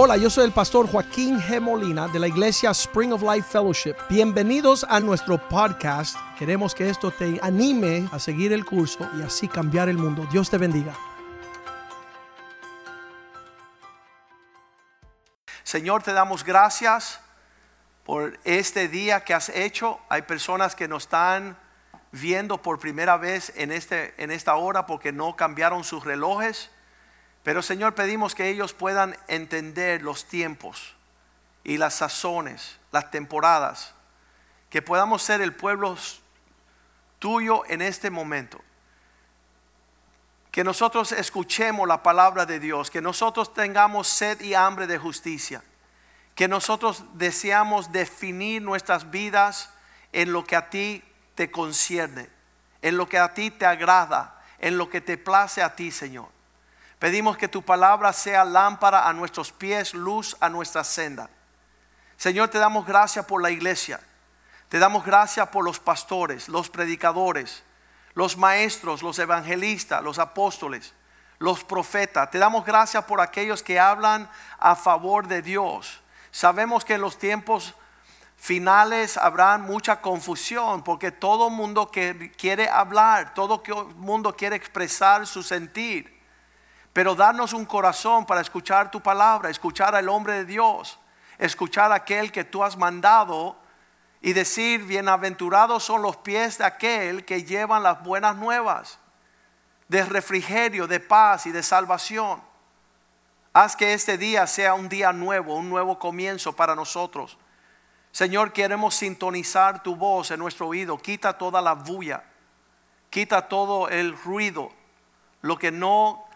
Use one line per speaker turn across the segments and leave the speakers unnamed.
Hola, yo soy el pastor Joaquín G. Molina de la iglesia Spring of Life Fellowship. Bienvenidos a nuestro podcast. Queremos que esto te anime a seguir el curso y así cambiar el mundo. Dios te bendiga. Señor, te damos gracias por este día que has hecho. Hay personas que nos están viendo por primera vez en, este, en esta hora porque no cambiaron sus relojes. Pero Señor, pedimos que ellos puedan entender los tiempos y las sazones, las temporadas, que podamos ser el pueblo tuyo en este momento. Que nosotros escuchemos la palabra de Dios, que nosotros tengamos sed y hambre de justicia, que nosotros deseamos definir nuestras vidas en lo que a ti te concierne, en lo que a ti te agrada, en lo que te place a ti, Señor. Pedimos que tu palabra sea lámpara a nuestros pies, luz a nuestra senda. Señor, te damos gracias por la iglesia. Te damos gracias por los pastores, los predicadores, los maestros, los evangelistas, los apóstoles, los profetas. Te damos gracias por aquellos que hablan a favor de Dios. Sabemos que en los tiempos finales habrá mucha confusión porque todo mundo quiere hablar, todo mundo quiere expresar su sentir. Pero darnos un corazón para escuchar tu palabra, escuchar al hombre de Dios, escuchar a aquel que tú has mandado y decir, bienaventurados son los pies de aquel que llevan las buenas nuevas, de refrigerio, de paz y de salvación. Haz que este día sea un día nuevo, un nuevo comienzo para nosotros. Señor, queremos sintonizar tu voz en nuestro oído. Quita toda la bulla, quita todo el ruido, lo que no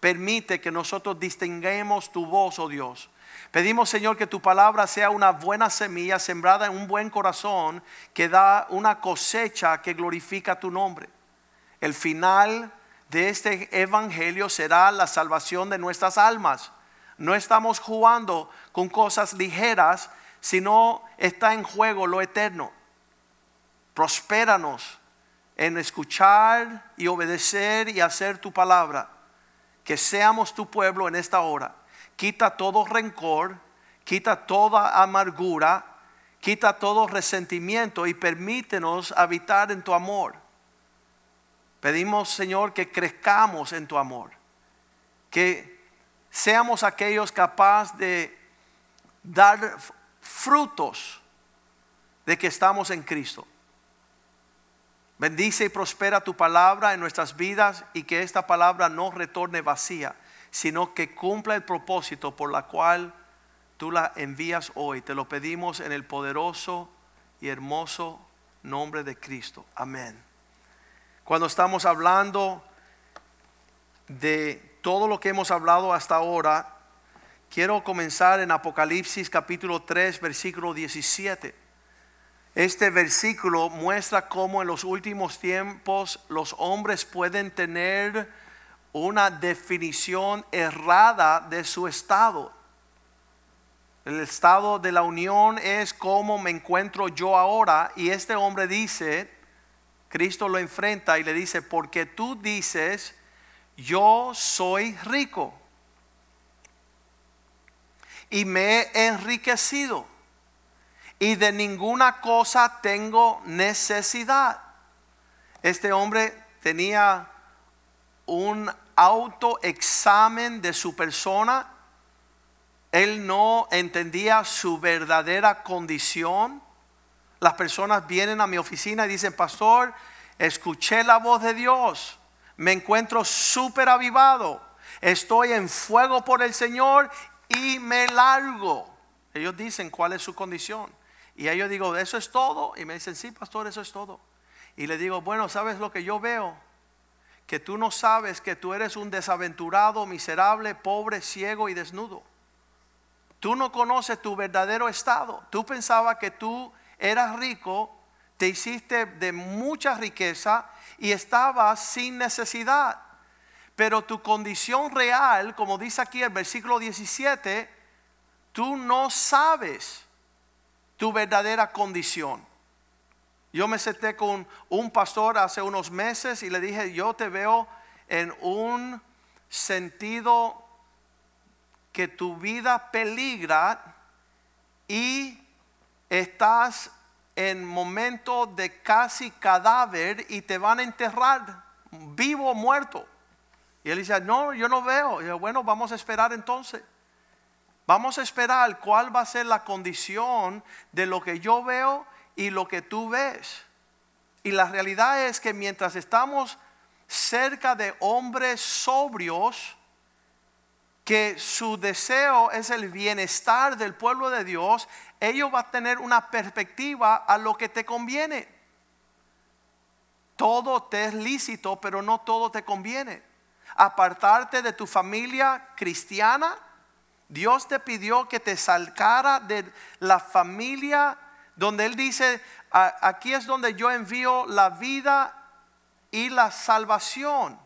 Permite que nosotros distinguemos tu voz, oh Dios. Pedimos, Señor, que tu palabra sea una buena semilla sembrada en un buen corazón que da una cosecha que glorifica tu nombre. El final de este evangelio será la salvación de nuestras almas. No estamos jugando con cosas ligeras, sino está en juego lo eterno. Prospéranos en escuchar y obedecer y hacer tu palabra que seamos tu pueblo en esta hora. Quita todo rencor, quita toda amargura, quita todo resentimiento y permítenos habitar en tu amor. Pedimos, Señor, que crezcamos en tu amor, que seamos aquellos capaces de dar frutos de que estamos en Cristo. Bendice y prospera tu palabra en nuestras vidas y que esta palabra no retorne vacía, sino que cumpla el propósito por la cual tú la envías hoy. Te lo pedimos en el poderoso y hermoso nombre de Cristo. Amén. Cuando estamos hablando de todo lo que hemos hablado hasta ahora, quiero comenzar en Apocalipsis capítulo 3, versículo 17. Este versículo muestra cómo en los últimos tiempos los hombres pueden tener una definición errada de su estado. El estado de la unión es como me encuentro yo ahora y este hombre dice, Cristo lo enfrenta y le dice, porque tú dices, yo soy rico y me he enriquecido y de ninguna cosa tengo necesidad. Este hombre tenía un autoexamen de su persona. Él no entendía su verdadera condición. Las personas vienen a mi oficina y dicen, pastor, escuché la voz de Dios. Me encuentro súper avivado. Estoy en fuego por el Señor y me largo. Ellos dicen cuál es su condición. Y yo digo, ¿eso es todo? Y me dicen, sí, pastor, eso es todo. Y le digo, bueno, ¿sabes lo que yo veo? Que tú no sabes que tú eres un desaventurado, miserable, pobre, ciego y desnudo. Tú no conoces tu verdadero estado. Tú pensabas que tú eras rico, te hiciste de mucha riqueza y estabas sin necesidad. Pero tu condición real, como dice aquí el versículo 17, tú no sabes tu verdadera condición. Yo me senté con un pastor hace unos meses y le dije, yo te veo en un sentido que tu vida peligra y estás en momento de casi cadáver y te van a enterrar vivo o muerto. Y él dice, no, yo no veo. Y yo, bueno, vamos a esperar entonces. Vamos a esperar cuál va a ser la condición de lo que yo veo y lo que tú ves. Y la realidad es que mientras estamos cerca de hombres sobrios, que su deseo es el bienestar del pueblo de Dios, ellos van a tener una perspectiva a lo que te conviene. Todo te es lícito, pero no todo te conviene. Apartarte de tu familia cristiana, Dios te pidió que te salcara de la familia donde Él dice, aquí es donde yo envío la vida y la salvación,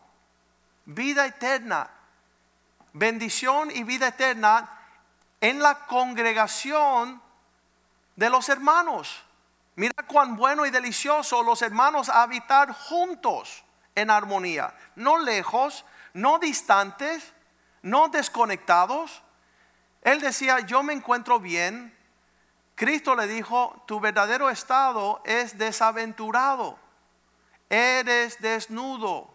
vida eterna, bendición y vida eterna en la congregación de los hermanos. Mira cuán bueno y delicioso los hermanos habitar juntos en armonía, no lejos, no distantes, no desconectados. Él decía, yo me encuentro bien. Cristo le dijo, tu verdadero estado es desaventurado eres desnudo,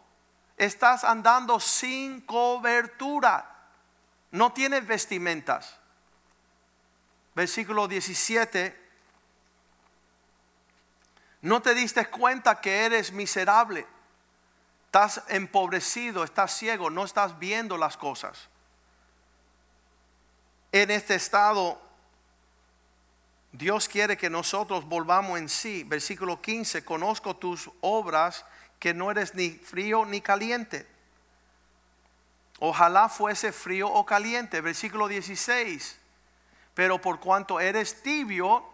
estás andando sin cobertura, no tienes vestimentas. Versículo 17, no te diste cuenta que eres miserable, estás empobrecido, estás ciego, no estás viendo las cosas. En este estado Dios quiere que nosotros volvamos en sí. Versículo 15, conozco tus obras, que no eres ni frío ni caliente. Ojalá fuese frío o caliente. Versículo 16, pero por cuanto eres tibio,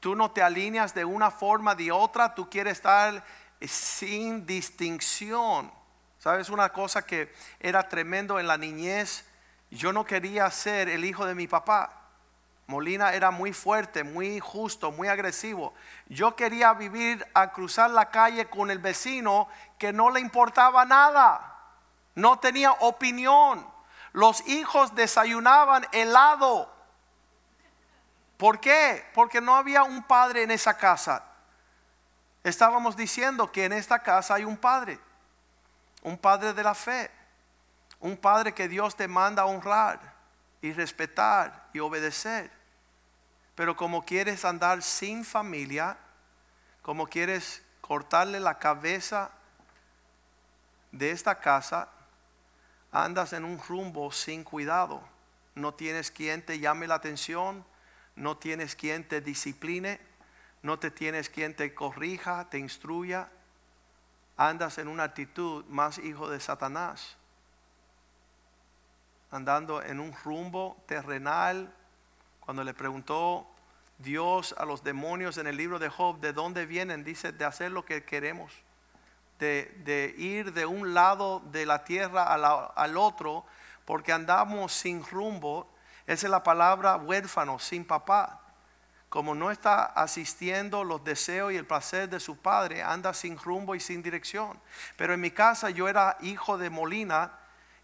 tú no te alineas de una forma de otra, tú quieres estar sin distinción. ¿Sabes una cosa que era tremendo en la niñez? Yo no quería ser el hijo de mi papá. Molina era muy fuerte, muy justo, muy agresivo. Yo quería vivir a cruzar la calle con el vecino que no le importaba nada, no tenía opinión. Los hijos desayunaban helado. ¿Por qué? Porque no había un padre en esa casa. Estábamos diciendo que en esta casa hay un padre, un padre de la fe, un padre que Dios te manda a honrar y respetar y obedecer. Pero como quieres andar sin familia, como quieres cortarle la cabeza de esta casa, andas en un rumbo sin cuidado. No tienes quien te llame la atención, no tienes quien te discipline, no te tienes quien te corrija, te instruya. Andas en una actitud más hijo de Satanás andando en un rumbo terrenal. Cuando le preguntó Dios a los demonios en el libro de Job, ¿de dónde vienen? Dice, de hacer lo que queremos, de, ir de un lado de la tierra al otro, porque andamos sin rumbo. Esa es la palabra huérfano, sin papá. Como no está asistiendo los deseos y el placer de su padre, anda sin rumbo y sin dirección. Pero en mi casa yo era hijo de Molina,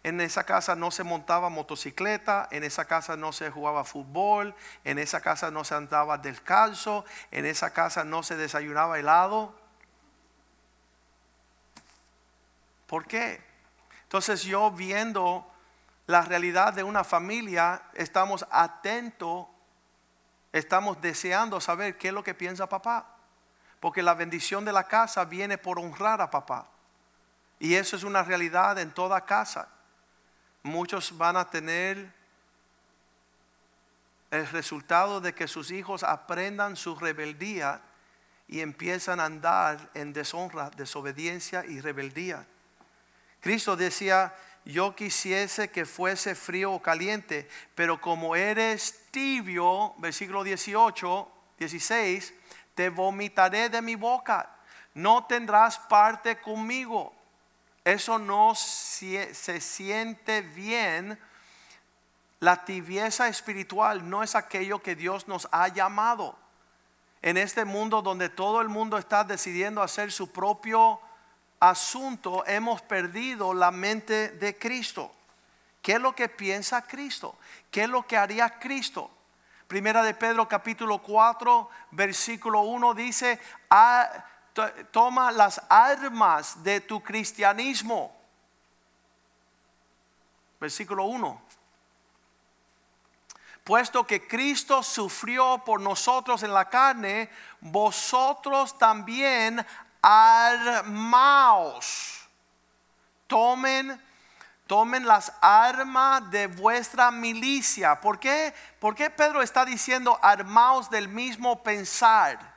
en esa casa no se montaba motocicleta, en esa casa no se jugaba fútbol, en esa casa no se andaba descalzo, en esa casa no se desayunaba helado. ¿Por qué? Entonces yo viendo la realidad de una familia, estamos atentos, estamos deseando saber qué es lo que piensa papá. Porque la bendición de la casa viene por honrar a papá. Y eso es una realidad en toda casa muchos van a tener el resultado de que sus hijos aprendan su rebeldía y empiezan a andar en deshonra, desobediencia y rebeldía. Cristo decía, yo quisiese que fuese frío o caliente, pero como eres tibio, versículo 18, 16, te vomitaré de mi boca, no tendrás parte conmigo eso no se, siente bien. La tibieza espiritual no es aquello que Dios nos ha llamado. En este mundo donde todo el mundo está decidiendo hacer su propio asunto, hemos perdido la mente de Cristo. ¿Qué es lo que piensa Cristo? ¿Qué es lo que haría Cristo? Primera de Pedro capítulo 4, versículo 1 dice, ah, toma las armas de tu cristianismo. Versículo 1. Puesto que Cristo sufrió por nosotros en la carne, vosotros también armaos. Tomen tomen las armas de vuestra milicia. ¿Por qué? ¿Por qué Pedro está diciendo armaos del mismo pensar?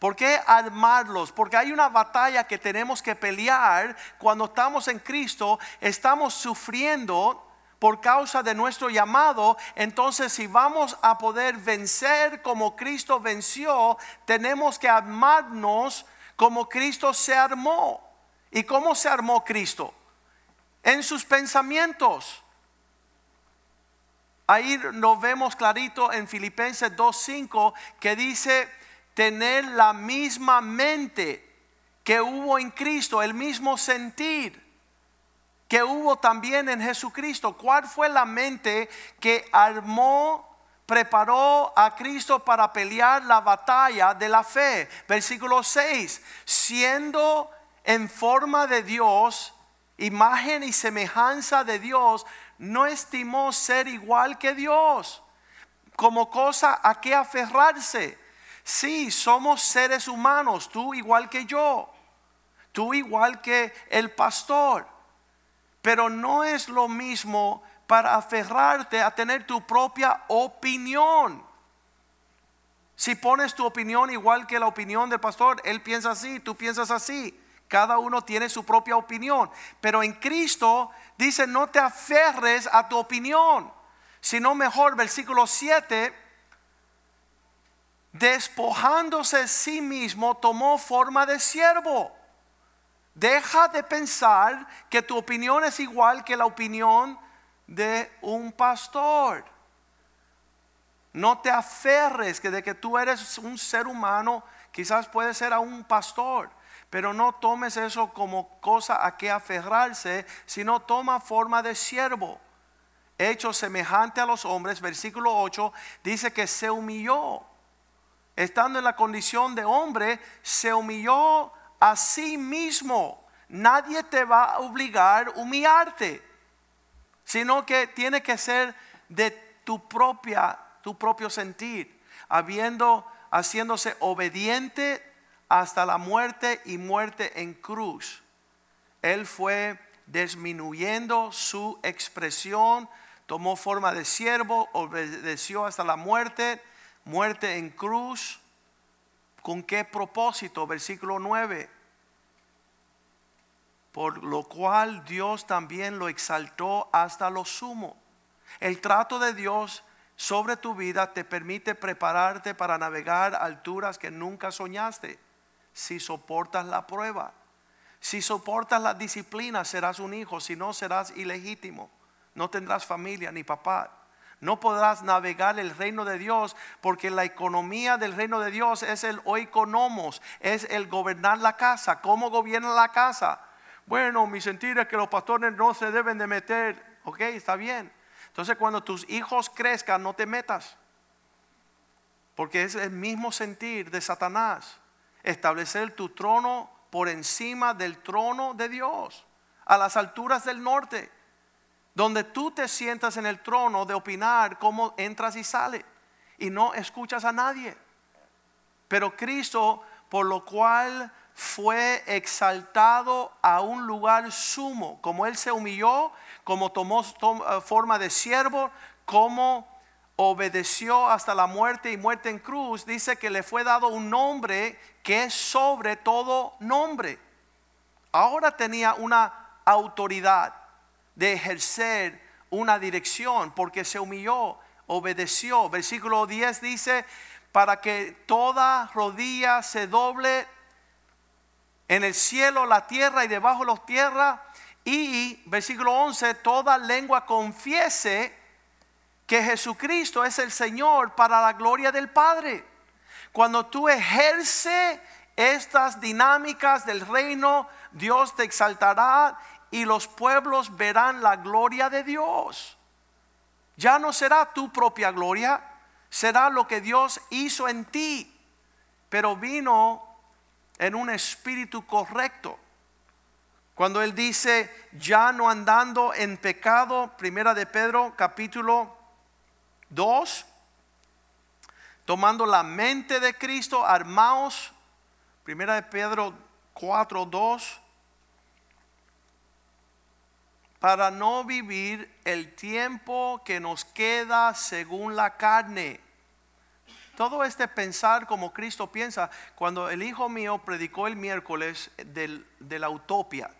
¿Por qué armarlos? Porque hay una batalla que tenemos que pelear cuando estamos en Cristo, estamos sufriendo por causa de nuestro llamado, entonces si vamos a poder vencer como Cristo venció, tenemos que armarnos como Cristo se armó. ¿Y cómo se armó Cristo? en sus pensamientos. Ahí lo vemos clarito en Filipenses 2.5 que dice tener la misma mente que hubo en Cristo, el mismo sentir que hubo también en Jesucristo. ¿Cuál fue la mente que armó, preparó a Cristo para pelear la batalla de la fe? Versículo 6, siendo en forma de Dios, imagen y semejanza de Dios, no estimó ser igual que Dios, como cosa a que aferrarse. Sí, somos seres humanos, tú igual que yo, tú igual que el pastor, pero no es lo mismo para aferrarte a tener tu propia opinión. Si pones tu opinión igual que la opinión del pastor, él piensa así, tú piensas así. Cada uno tiene su propia opinión. Pero en Cristo dice, no te aferres a tu opinión, sino mejor, versículo 7, despojándose de sí mismo, tomó forma de siervo. Deja de pensar que tu opinión es igual que la opinión de un pastor. No te aferres que de que tú eres un ser humano, quizás puede ser a un pastor. Pero no tomes eso como cosa a que aferrarse, sino toma forma de siervo. Hecho semejante a los hombres, versículo 8, dice que se humilló. Estando en la condición de hombre, se humilló a sí mismo. Nadie te va a obligar a humillarte, sino que tiene que ser de tu propia, tu propio sentir, habiendo, haciéndose obediente hasta la muerte y muerte en cruz. Él fue disminuyendo su expresión, tomó forma de siervo, obedeció hasta la muerte, muerte en cruz. ¿Con qué propósito? Versículo 9. Por lo cual Dios también lo exaltó hasta lo sumo. El trato de Dios sobre tu vida te permite prepararte para navegar alturas que nunca soñaste si soportas la prueba. Si soportas la disciplina, serás un hijo, si no, serás ilegítimo. No tendrás familia ni papá. No podrás navegar el reino de Dios porque la economía del reino de Dios es el oikonomos, es el gobernar la casa. ¿Cómo gobierna la casa? Bueno, mi sentir es que los pastores no se deben de meter. Ok, está bien. Entonces cuando tus hijos crezcan, no te metas. Porque es el mismo sentir de Satanás establecer tu trono por encima del trono de Dios, a las alturas del norte, donde tú te sientas en el trono de opinar cómo entras y sales y no escuchas a nadie. Pero Cristo, por lo cual fue exaltado a un lugar sumo, como Él se humilló, como tomó eh, forma de siervo, como obedeció hasta la muerte y muerte en cruz, dice que le fue dado un nombre que es sobre todo nombre. Ahora tenía una autoridad de ejercer una dirección porque se humilló, obedeció. Versículo 10 dice, para que toda rodilla se doble en el cielo, la tierra y debajo de la tierra. Y versículo 11, toda lengua confiese que Jesucristo es el Señor para la gloria del Padre. Cuando tú ejerces estas dinámicas del reino, Dios te exaltará y los pueblos verán la gloria de Dios. Ya no será tu propia gloria, será lo que Dios hizo en ti, pero vino en un espíritu correcto. Cuando él dice, ya no andando en pecado, primera de Pedro capítulo 2, tomando la mente de Cristo, armaos, primera de Pedro 4, 2, para no vivir el tiempo que nos queda según la carne. Todo este pensar como Cristo piensa, cuando el hijo mío predicó el miércoles de la utopia,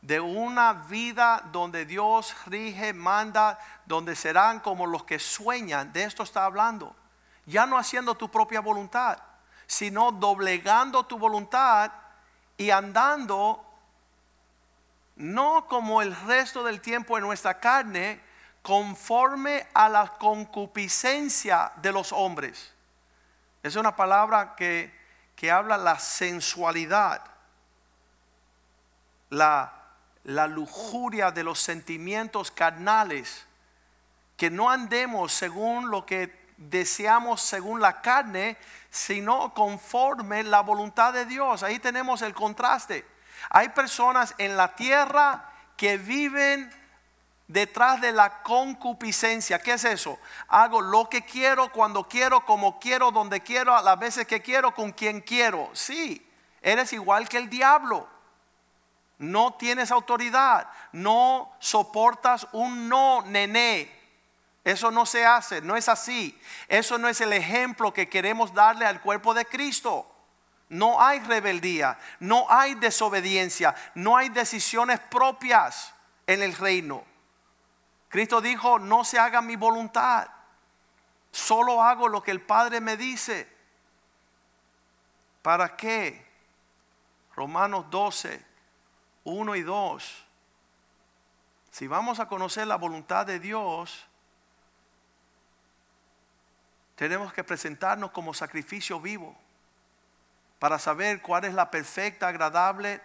de una vida donde Dios rige, manda, donde serán como los que sueñan, de esto está hablando. Ya no haciendo tu propia voluntad, sino doblegando tu voluntad y andando no como el resto del tiempo en nuestra carne, conforme a la concupiscencia de los hombres. Es una palabra que, que habla la sensualidad, la, la lujuria de los sentimientos carnales, que no andemos según lo que deseamos según la carne, sino conforme la voluntad de Dios. Ahí tenemos el contraste. Hay personas en la tierra que viven detrás de la concupiscencia. ¿Qué es eso? Hago lo que quiero, cuando quiero, como quiero, donde quiero, a las veces que quiero, con quien quiero. Sí, eres igual que el diablo. No tienes autoridad, no soportas un no nené. Eso no se hace, no es así. Eso no es el ejemplo que queremos darle al cuerpo de Cristo. No hay rebeldía, no hay desobediencia, no hay decisiones propias en el reino. Cristo dijo, no se haga mi voluntad, solo hago lo que el Padre me dice. ¿Para qué? Romanos 12, 1 y 2. Si vamos a conocer la voluntad de Dios, tenemos que presentarnos como sacrificio vivo para saber cuál es la perfecta, agradable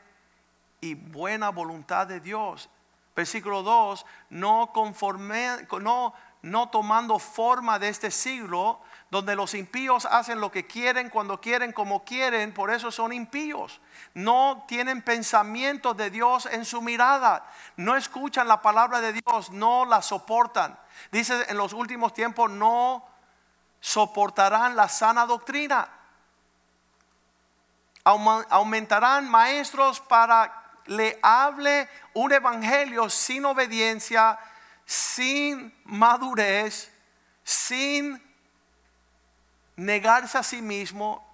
y buena voluntad de Dios. Versículo 2, no conforme, no, no tomando forma de este siglo, donde los impíos hacen lo que quieren, cuando quieren, como quieren, por eso son impíos. No tienen pensamiento de Dios en su mirada, no escuchan la palabra de Dios, no la soportan. Dice en los últimos tiempos, no soportarán la sana doctrina aumentarán maestros para le hable un evangelio sin obediencia, sin madurez, sin negarse a sí mismo,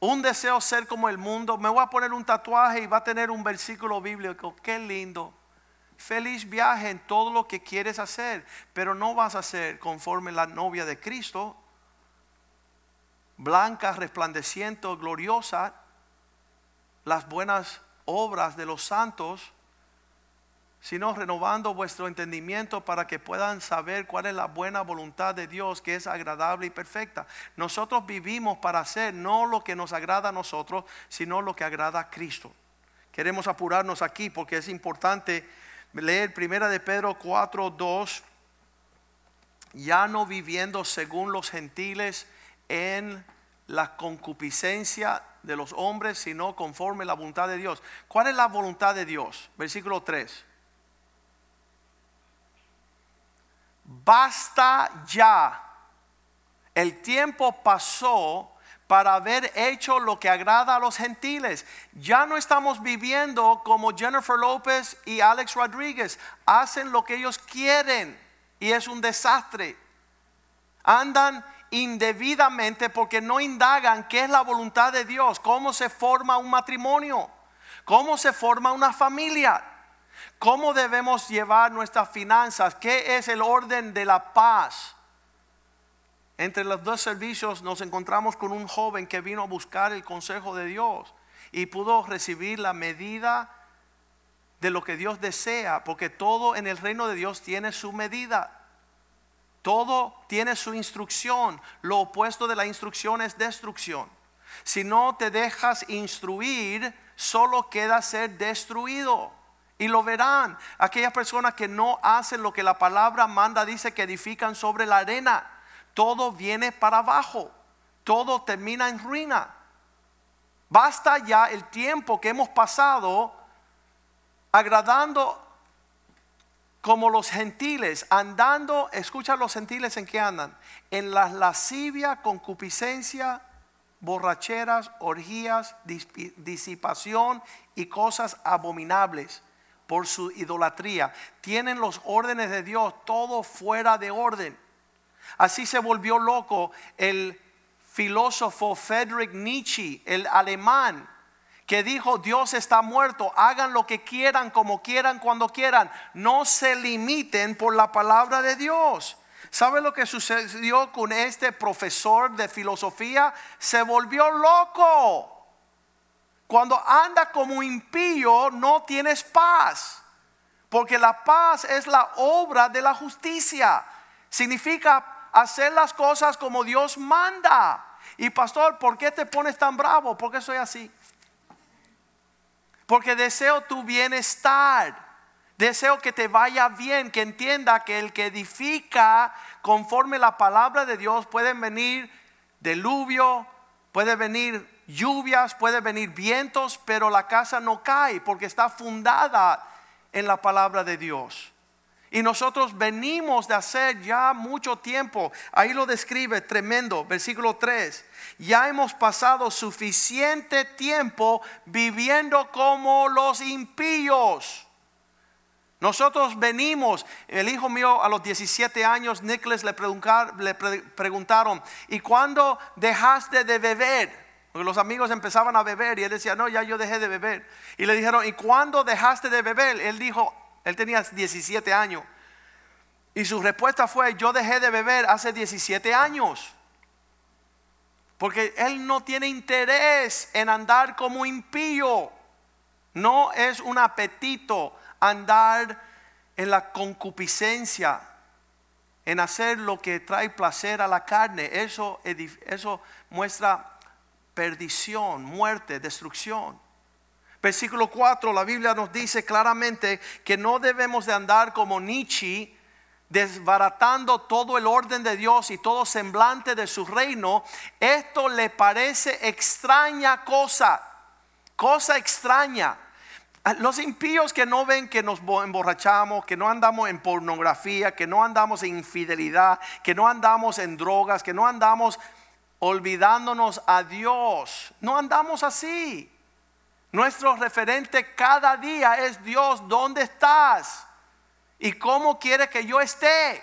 un deseo ser como el mundo. Me voy a poner un tatuaje y va a tener un versículo bíblico. Qué lindo. Feliz viaje en todo lo que quieres hacer, pero no vas a ser conforme la novia de Cristo, blanca, resplandeciente, gloriosa, las buenas obras de los santos, sino renovando vuestro entendimiento para que puedan saber cuál es la buena voluntad de Dios, que es agradable y perfecta. Nosotros vivimos para hacer no lo que nos agrada a nosotros, sino lo que agrada a Cristo. Queremos apurarnos aquí porque es importante leer primera de Pedro 4, 2, ya no viviendo según los gentiles en la concupiscencia de los hombres, sino conforme la voluntad de Dios. ¿Cuál es la voluntad de Dios? Versículo 3. Basta ya. El tiempo pasó para haber hecho lo que agrada a los gentiles. Ya no estamos viviendo como Jennifer López y Alex Rodríguez. Hacen lo que ellos quieren y es un desastre. Andan indebidamente porque no indagan qué es la voluntad de Dios, cómo se forma un matrimonio, cómo se forma una familia, cómo debemos llevar nuestras finanzas, qué es el orden de la paz. Entre los dos servicios nos encontramos con un joven que vino a buscar el consejo de Dios y pudo recibir la medida de lo que Dios desea, porque todo en el reino de Dios tiene su medida. Todo tiene su instrucción. Lo opuesto de la instrucción es destrucción. Si no te dejas instruir, solo queda ser destruido. Y lo verán. Aquellas personas que no hacen lo que la palabra manda, dice que edifican sobre la arena. Todo viene para abajo. Todo termina en ruina. Basta ya el tiempo que hemos pasado agradando como los gentiles, andando, escucha los gentiles en qué andan, en la lascivia, concupiscencia, borracheras, orgías, disipación y cosas abominables por su idolatría. Tienen los órdenes de Dios todo fuera de orden. Así se volvió loco el filósofo Friedrich Nietzsche, el alemán, que dijo, Dios está muerto, hagan lo que quieran, como quieran, cuando quieran, no se limiten por la palabra de Dios. ¿Sabe lo que sucedió con este profesor de filosofía? Se volvió loco. Cuando anda como impío no tienes paz, porque la paz es la obra de la justicia. Significa hacer las cosas como Dios manda. Y pastor, ¿por qué te pones tan bravo? Porque soy así porque deseo tu bienestar. Deseo que te vaya bien, que entienda que el que edifica conforme la palabra de Dios pueden venir diluvio, puede venir lluvias, puede venir vientos, pero la casa no cae porque está fundada en la palabra de Dios. Y nosotros venimos de hacer ya mucho tiempo. Ahí lo describe tremendo, versículo 3. Ya hemos pasado suficiente tiempo viviendo como los impíos. Nosotros venimos, el hijo mío a los 17 años, Nicholas le, preguntaron, ¿y cuándo dejaste de beber? Porque los amigos empezaban a beber y él decía, no, ya yo dejé de beber. Y le dijeron, ¿y cuándo dejaste de beber? Él dijo, él tenía 17 años. Y su respuesta fue, yo dejé de beber hace 17 años. Porque él no tiene interés en andar como impío. No es un apetito andar en la concupiscencia, en hacer lo que trae placer a la carne. Eso, eso muestra perdición, muerte, destrucción. Versículo 4, la Biblia nos dice claramente que no debemos de andar como Nietzsche, desbaratando todo el orden de Dios y todo semblante de su reino. Esto le parece extraña cosa, cosa extraña. Los impíos que no ven que nos emborrachamos, que no andamos en pornografía, que no andamos en infidelidad, que no andamos en drogas, que no andamos olvidándonos a Dios. No andamos así. Nuestro referente cada día es Dios, ¿dónde estás? ¿Y cómo quieres que yo esté?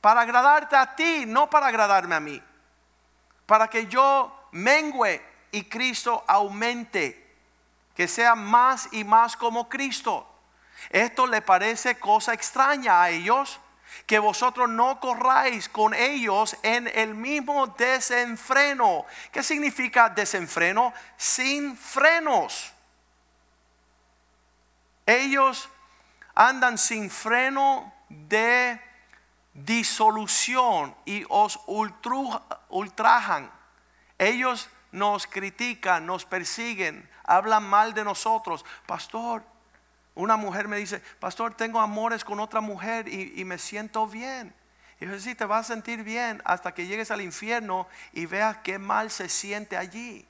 Para agradarte a ti, no para agradarme a mí. Para que yo mengüe y Cristo aumente. Que sea más y más como Cristo. Esto le parece cosa extraña a ellos que vosotros no corráis con ellos en el mismo desenfreno. ¿Qué significa desenfreno? Sin frenos. Ellos andan sin freno de disolución y os ultrajan. Ellos nos critican, nos persiguen, hablan mal de nosotros. Pastor, una mujer me dice, pastor, tengo amores con otra mujer y, me siento bien. Y yo sí, te vas a sentir bien hasta que llegues al infierno y veas qué mal se siente allí.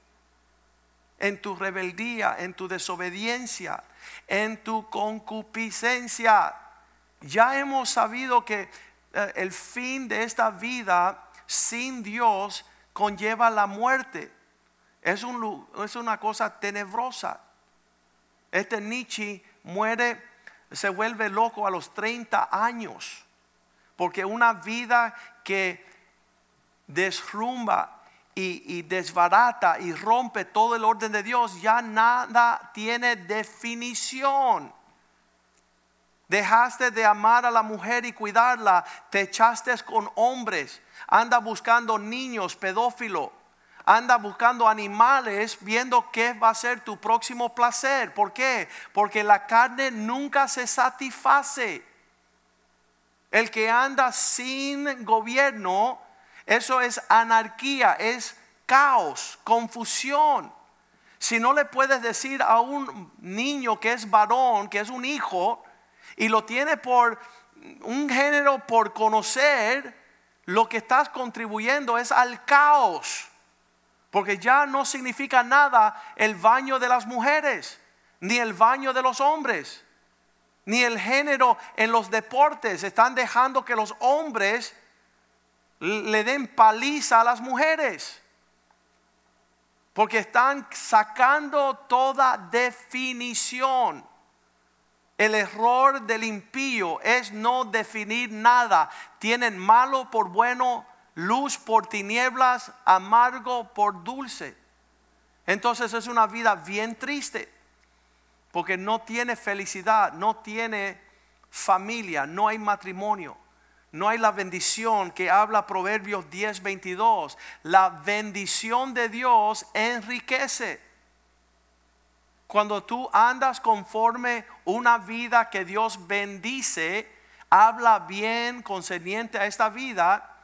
En tu rebeldía, en tu desobediencia, en tu concupiscencia. Ya hemos sabido que eh, el fin de esta vida sin Dios conlleva la muerte. Es, un, es una cosa tenebrosa. Este Nietzsche muere, se vuelve loco a los 30 años. Porque una vida que desrumba y, desbarata y rompe todo el orden de Dios, ya nada tiene definición. Dejaste de amar a la mujer y cuidarla, te echaste con hombres, anda buscando niños, pedófilo, anda buscando animales viendo qué va a ser tu próximo placer. ¿Por qué? Porque la carne nunca se satisface. El que anda sin gobierno, eso es anarquía, es caos, confusión. Si no le puedes decir a un niño que es varón, que es un hijo, y lo tiene por un género por conocer, lo que estás contribuyendo es al caos. Porque ya no significa nada el baño de las mujeres, ni el baño de los hombres, ni el género en los deportes. Están dejando que los hombres le den paliza a las mujeres. Porque están sacando toda definición. El error del impío es no definir nada. Tienen malo por bueno, luz por tinieblas, amargo por dulce. Entonces es una vida bien triste. Porque no tiene felicidad, no tiene familia, no hay matrimonio. No hay la bendición que habla Proverbios 10, 22. La bendición de Dios enriquece. Cuando tú andas conforme una vida que Dios bendice, habla bien concerniente a esta vida,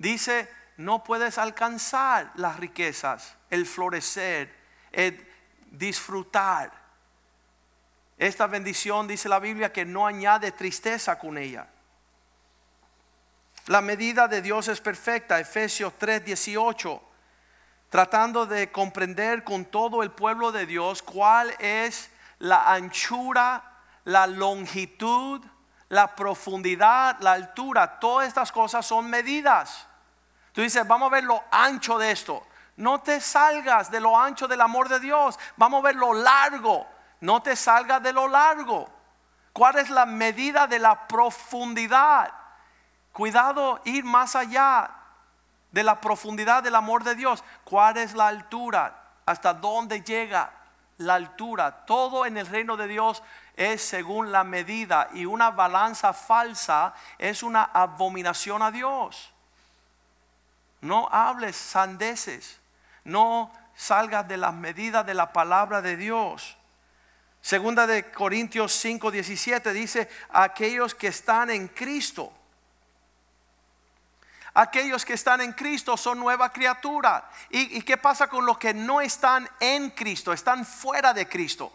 dice, no puedes alcanzar las riquezas, el florecer, el disfrutar. Esta bendición dice la Biblia que no añade tristeza con ella. La medida de Dios es perfecta, Efesios 3:18 tratando de comprender con todo el pueblo de Dios cuál es la anchura, la longitud, la profundidad, la altura. Todas estas cosas son medidas. Tú dices, vamos a ver lo ancho de esto. No te salgas de lo ancho del amor de Dios. Vamos a ver lo largo. No te salgas de lo largo. ¿Cuál es la medida de la profundidad? Cuidado ir más allá de la profundidad del amor de Dios. ¿Cuál es la altura? ¿Hasta dónde llega la altura? Todo en el reino de Dios es según la medida y una balanza falsa es una abominación a Dios. No hables sandeces, no salgas de las medidas de la palabra de Dios. Segunda de Corintios 5, 17 dice, aquellos que están en Cristo aquellos que están en Cristo son nueva criatura. ¿Y, qué pasa con los que no están en Cristo? Están fuera de Cristo.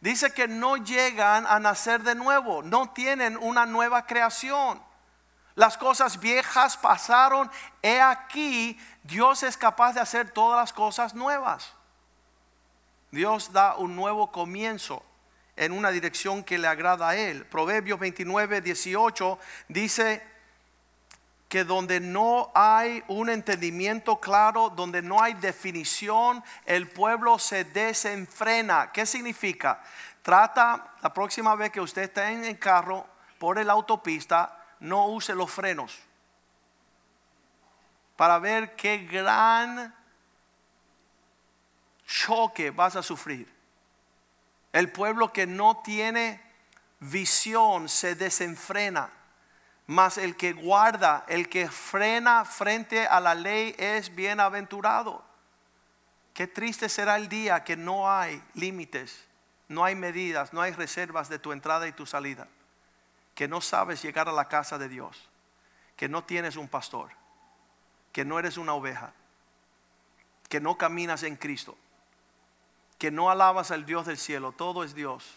Dice que no llegan a nacer de nuevo, no tienen una nueva creación. Las cosas viejas pasaron, he aquí, Dios es capaz de hacer todas las cosas nuevas. Dios da un nuevo comienzo en una dirección que le agrada a Él. Proverbios 29, 18 dice, que donde no hay un entendimiento claro, donde no hay definición, el pueblo se desenfrena. ¿Qué significa? Trata la próxima vez que usted esté en el carro por la autopista, no use los frenos para ver qué gran choque vas a sufrir. El pueblo que no tiene visión se desenfrena. Mas el que guarda, el que frena frente a la ley es bienaventurado. Qué triste será el día que no hay límites, no hay medidas, no hay reservas de tu entrada y tu salida. Que no sabes llegar a la casa de Dios. Que no tienes un pastor. Que no eres una oveja. Que no caminas en Cristo. Que no alabas al Dios del cielo. Todo es Dios.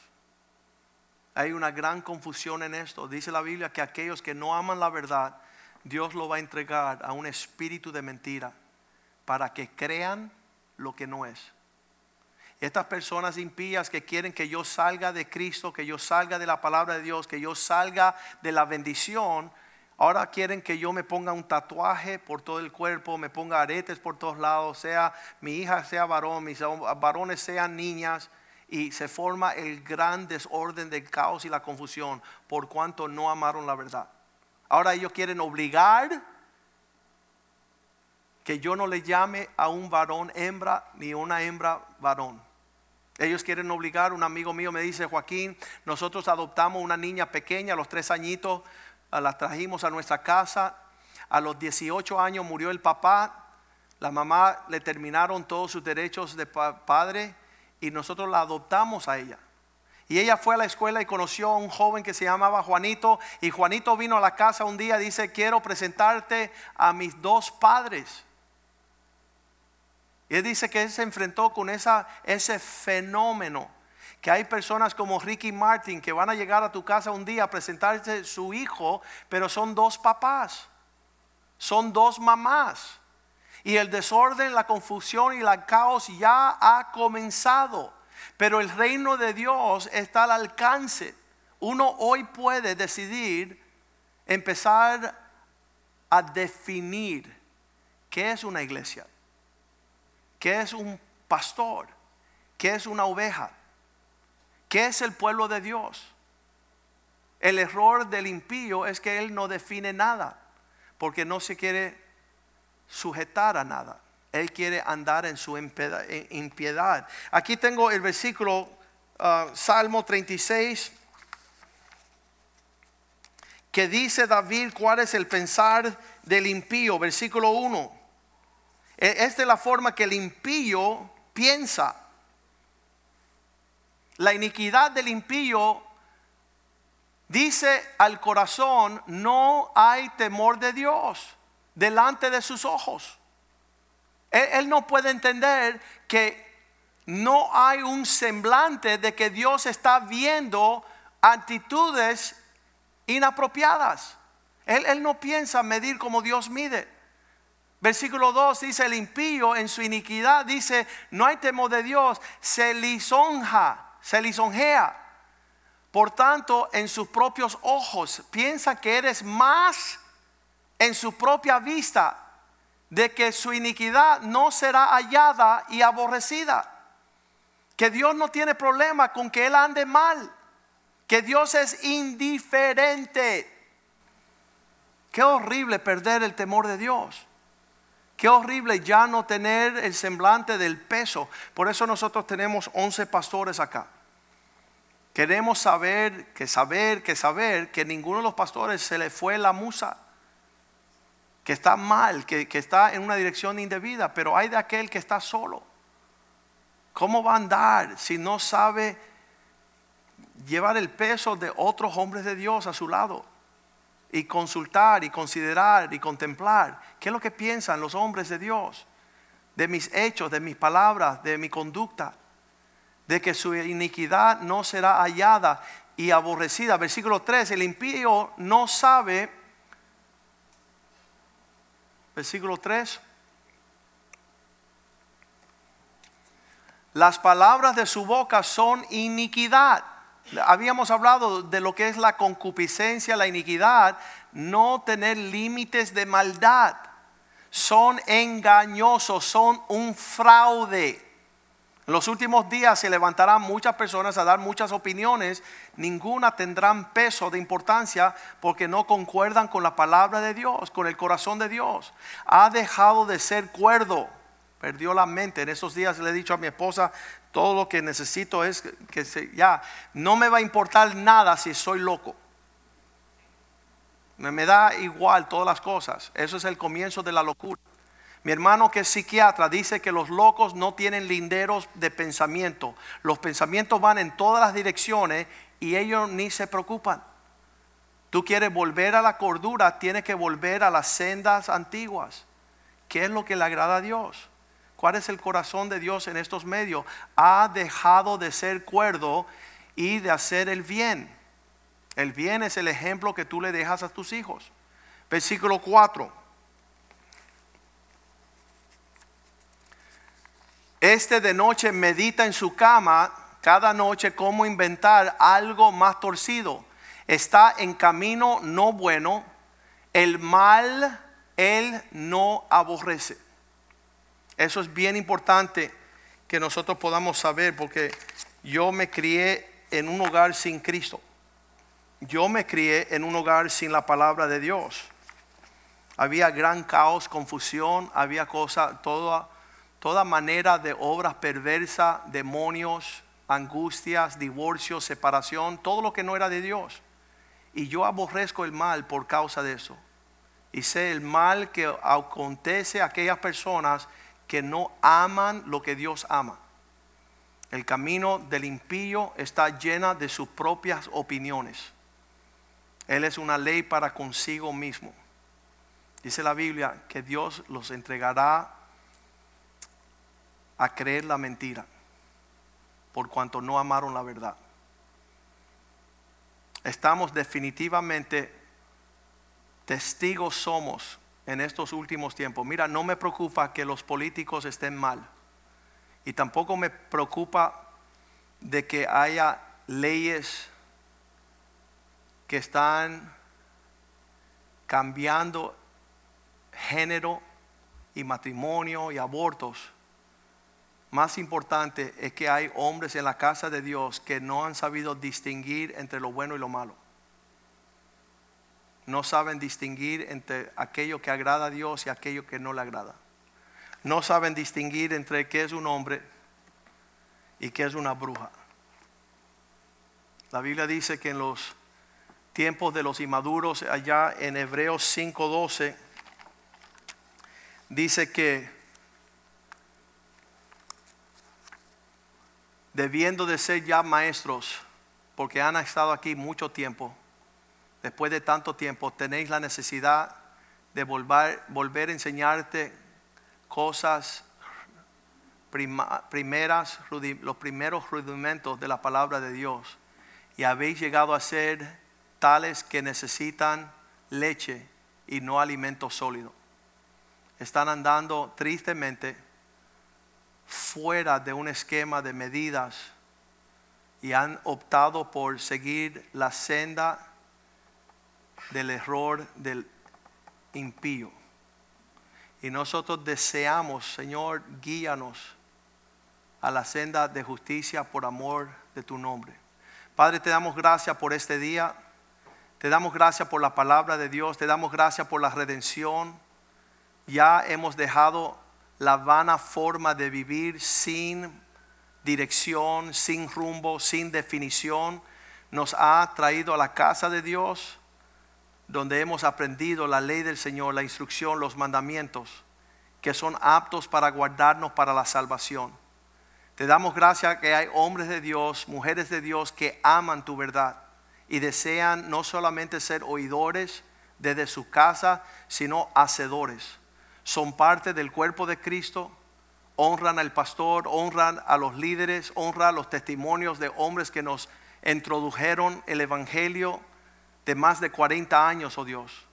Hay una gran confusión en esto. Dice la Biblia que aquellos que no aman la verdad, Dios lo va a entregar a un espíritu de mentira para que crean lo que no es. Estas personas impías que quieren que yo salga de Cristo, que yo salga de la palabra de Dios, que yo salga de la bendición, ahora quieren que yo me ponga un tatuaje por todo el cuerpo, me ponga aretes por todos lados, sea mi hija sea varón, mis varones sean niñas y se forma el gran desorden del caos y la confusión por cuanto no amaron la verdad. Ahora ellos quieren obligar que yo no le llame a un varón hembra ni una hembra varón. Ellos quieren obligar, un amigo mío me dice, Joaquín, nosotros adoptamos una niña pequeña a los tres añitos, la trajimos a nuestra casa, a los 18 años murió el papá, la mamá le terminaron todos sus derechos de padre y nosotros la adoptamos a ella. Y ella fue a la escuela y conoció a un joven que se llamaba Juanito. Y Juanito vino a la casa un día y dice, quiero presentarte a mis dos padres. Y él dice que él se enfrentó con ese fenómeno. Que hay personas como Ricky Martin que van a llegar a tu casa un día a presentarse su hijo, pero son dos papás, son dos mamás. Y el desorden, la confusión y el caos ya ha comenzado. Pero el reino de Dios está al alcance. Uno hoy puede decidir empezar a definir qué es una iglesia, qué es un pastor, qué es una oveja, qué es el pueblo de Dios. El error del impío es que él no define nada, porque no se quiere sujetar a nada. Él quiere andar en su impiedad. Aquí tengo el versículo uh, Salmo 36 que dice David cuál es el pensar del impío, versículo 1. E, es de la forma que el impío piensa. La iniquidad del impío dice al corazón, no hay temor de Dios delante de sus ojos. Él, no puede entender que no hay un semblante de que Dios está viendo actitudes inapropiadas. Él, él, no piensa medir como Dios mide. Versículo 2 dice, el impío en su iniquidad dice, no hay temor de Dios, se lisonja, se lisonjea. Por tanto, en sus propios ojos piensa que eres más en su propia vista de que su iniquidad no será hallada y aborrecida. Que Dios no tiene problema con que él ande mal. Que Dios es indiferente. Qué horrible perder el temor de Dios. Qué horrible ya no tener el semblante del peso. Por eso nosotros tenemos 11 pastores acá. Queremos saber, que saber, que saber que ninguno de los pastores se le fue la musa que está mal, que, está en una dirección indebida, pero hay de aquel que está solo. ¿Cómo va a andar si no sabe llevar el peso de otros hombres de Dios a su lado? Y consultar y considerar y contemplar. ¿Qué es lo que piensan los hombres de Dios? De mis hechos, de mis palabras, de mi conducta. De que su iniquidad no será hallada y aborrecida. Versículo 3, el impío no sabe versículo 3. Las palabras de su boca son iniquidad. Habíamos hablado de lo que es la concupiscencia, la iniquidad, no tener límites de maldad. Son engañosos, son un fraude. En los últimos días se levantarán muchas personas a dar muchas opiniones, ninguna tendrán peso de importancia porque no concuerdan con la palabra de Dios, con el corazón de Dios. Ha dejado de ser cuerdo, perdió la mente. En esos días le he dicho a mi esposa, todo lo que necesito es que se, ya, no me va a importar nada si soy loco. Me da igual todas las cosas. Eso es el comienzo de la locura. Mi hermano que es psiquiatra dice que los locos no tienen linderos de pensamiento. Los pensamientos van en todas las direcciones y ellos ni se preocupan. Tú quieres volver a la cordura, tienes que volver a las sendas antiguas. ¿Qué es lo que le agrada a Dios? ¿Cuál es el corazón de Dios en estos medios? Ha dejado de ser cuerdo y de hacer el bien. El bien es el ejemplo que tú le dejas a tus hijos. Versículo 4. Este de noche medita en su cama cada noche cómo inventar algo más torcido. Está en camino no bueno. El mal él no aborrece. Eso es bien importante que nosotros podamos saber porque yo me crié en un hogar sin Cristo. Yo me crié en un hogar sin la palabra de Dios. Había gran caos, confusión, había cosas, toda toda manera de obras perversas, demonios, angustias, divorcio, separación, todo lo que no era de Dios. Y yo aborrezco el mal por causa de eso. Y sé el mal que acontece a aquellas personas que no aman lo que Dios ama. El camino del impío está llena de sus propias opiniones. Él es una ley para consigo mismo. Dice la Biblia que Dios los entregará a creer la mentira, por cuanto no amaron la verdad. Estamos definitivamente testigos somos en estos últimos tiempos. Mira, no me preocupa que los políticos estén mal. Y tampoco me preocupa de que haya leyes que están cambiando género y matrimonio y abortos. Más importante es que hay hombres en la casa de Dios que no han sabido distinguir entre lo bueno y lo malo. No saben distinguir entre aquello que agrada a Dios y aquello que no le agrada. No saben distinguir entre qué es un hombre y qué es una bruja. La Biblia dice que en los tiempos de los inmaduros, allá en Hebreos 5:12, dice que debiendo de ser ya maestros, porque han estado aquí mucho tiempo, después de tanto tiempo, tenéis la necesidad de volver, volver a enseñarte cosas primeras, los primeros rudimentos de la palabra de Dios. Y habéis llegado a ser tales que necesitan leche y no alimento sólido están andando tristemente fuera de un esquema de medidas y han optado por seguir la senda del error del impío. Y nosotros deseamos, Señor, guíanos a la senda de justicia por amor de tu nombre. Padre, te damos gracias por este día. Te damos gracias por la palabra de Dios. Te damos gracias por la redención ya hemos dejado la vana forma de vivir sin dirección, sin rumbo, sin definición. Nos ha traído a la casa de Dios, donde hemos aprendido la ley del Señor, la instrucción, los mandamientos, que son aptos para guardarnos para la salvación. Te damos gracias que hay hombres de Dios, mujeres de Dios que aman tu verdad y desean no solamente ser oidores desde su casa, sino hacedores son parte del cuerpo de Cristo, honran al pastor, honran a los líderes, honran los testimonios de hombres que nos introdujeron el Evangelio de más de 40 años, oh Dios.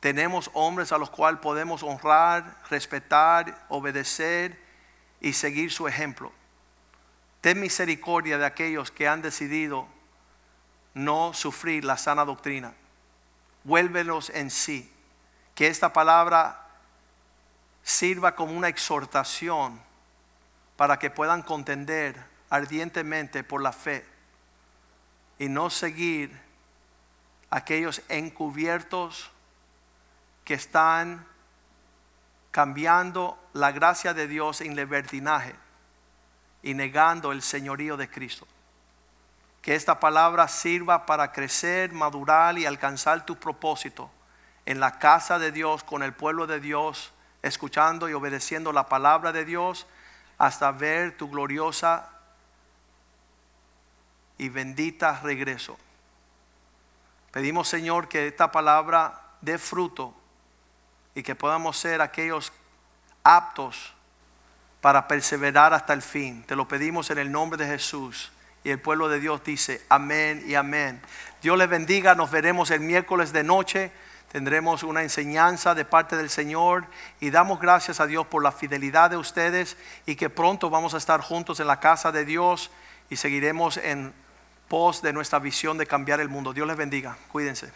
Tenemos hombres a los cuales podemos honrar, respetar, obedecer y seguir su ejemplo. Ten misericordia de aquellos que han decidido no sufrir la sana doctrina. Vuélvelos en sí. Que esta palabra sirva como una exhortación para que puedan contender ardientemente por la fe y no seguir aquellos encubiertos que están cambiando la gracia de Dios en libertinaje y negando el señorío de Cristo. Que esta palabra sirva para crecer, madurar y alcanzar tu propósito en la casa de Dios, con el pueblo de Dios escuchando y obedeciendo la palabra de Dios hasta ver tu gloriosa y bendita regreso. Pedimos, Señor, que esta palabra dé fruto y que podamos ser aquellos aptos para perseverar hasta el fin. Te lo pedimos en el nombre de Jesús. Y el pueblo de Dios dice, amén y amén. Dios les bendiga, nos veremos el miércoles de noche tendremos una enseñanza de parte del Señor y damos gracias a Dios por la fidelidad de ustedes y que pronto vamos a estar juntos en la casa de Dios y seguiremos en pos de nuestra visión de cambiar el mundo. Dios les bendiga. Cuídense.